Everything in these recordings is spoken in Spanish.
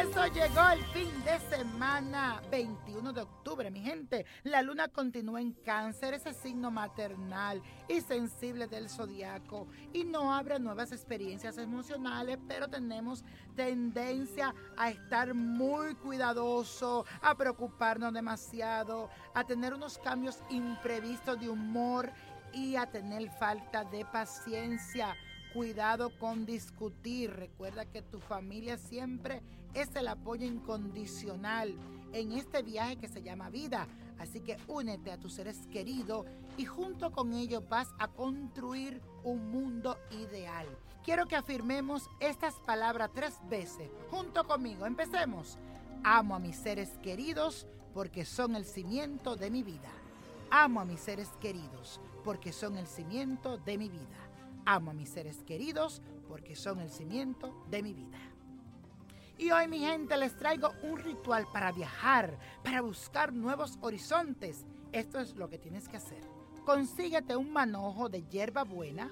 eso llegó el fin de semana, 21 de octubre, mi gente. La luna continúa en cáncer, ese signo maternal y sensible del zodiaco. Y no habrá nuevas experiencias emocionales, pero tenemos tendencia a estar muy cuidadoso, a preocuparnos demasiado, a tener unos cambios imprevistos de humor y a tener falta de paciencia. Cuidado con discutir. Recuerda que tu familia siempre es el apoyo incondicional en este viaje que se llama vida. Así que únete a tus seres queridos y junto con ellos vas a construir un mundo ideal. Quiero que afirmemos estas palabras tres veces junto conmigo. Empecemos. Amo a mis seres queridos porque son el cimiento de mi vida. Amo a mis seres queridos porque son el cimiento de mi vida. Amo a mis seres queridos porque son el cimiento de mi vida. Y hoy mi gente les traigo un ritual para viajar, para buscar nuevos horizontes. Esto es lo que tienes que hacer. Consíguete un manojo de hierba buena,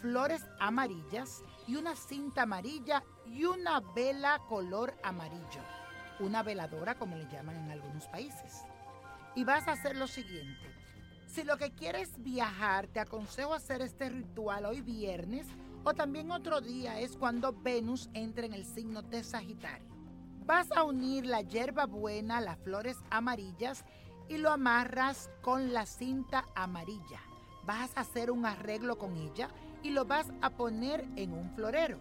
flores amarillas y una cinta amarilla y una vela color amarillo. Una veladora como le llaman en algunos países. Y vas a hacer lo siguiente. Si lo que quieres viajar, te aconsejo hacer este ritual hoy viernes o también otro día es cuando Venus entra en el signo de Sagitario. Vas a unir la hierba buena, las flores amarillas y lo amarras con la cinta amarilla. Vas a hacer un arreglo con ella y lo vas a poner en un florero.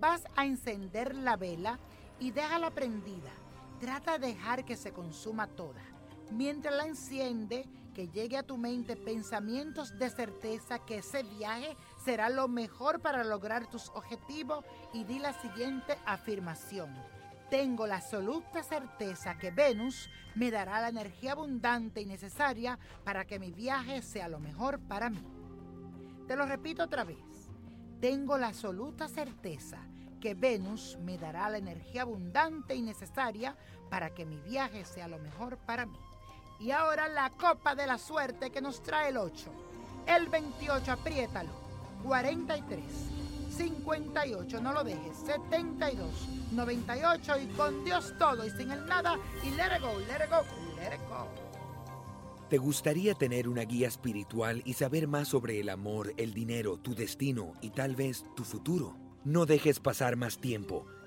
Vas a encender la vela y déjala prendida. Trata de dejar que se consuma toda. Mientras la enciende, que llegue a tu mente pensamientos de certeza que ese viaje será lo mejor para lograr tus objetivos y di la siguiente afirmación. Tengo la absoluta certeza que Venus me dará la energía abundante y necesaria para que mi viaje sea lo mejor para mí. Te lo repito otra vez. Tengo la absoluta certeza que Venus me dará la energía abundante y necesaria para que mi viaje sea lo mejor para mí. Y ahora la copa de la suerte que nos trae el 8. El 28, apriétalo. 43, 58, no lo dejes. 72, 98 y con Dios todo y sin el nada. Y let it go, let it go, let it go. ¿Te gustaría tener una guía espiritual y saber más sobre el amor, el dinero, tu destino y tal vez tu futuro? No dejes pasar más tiempo.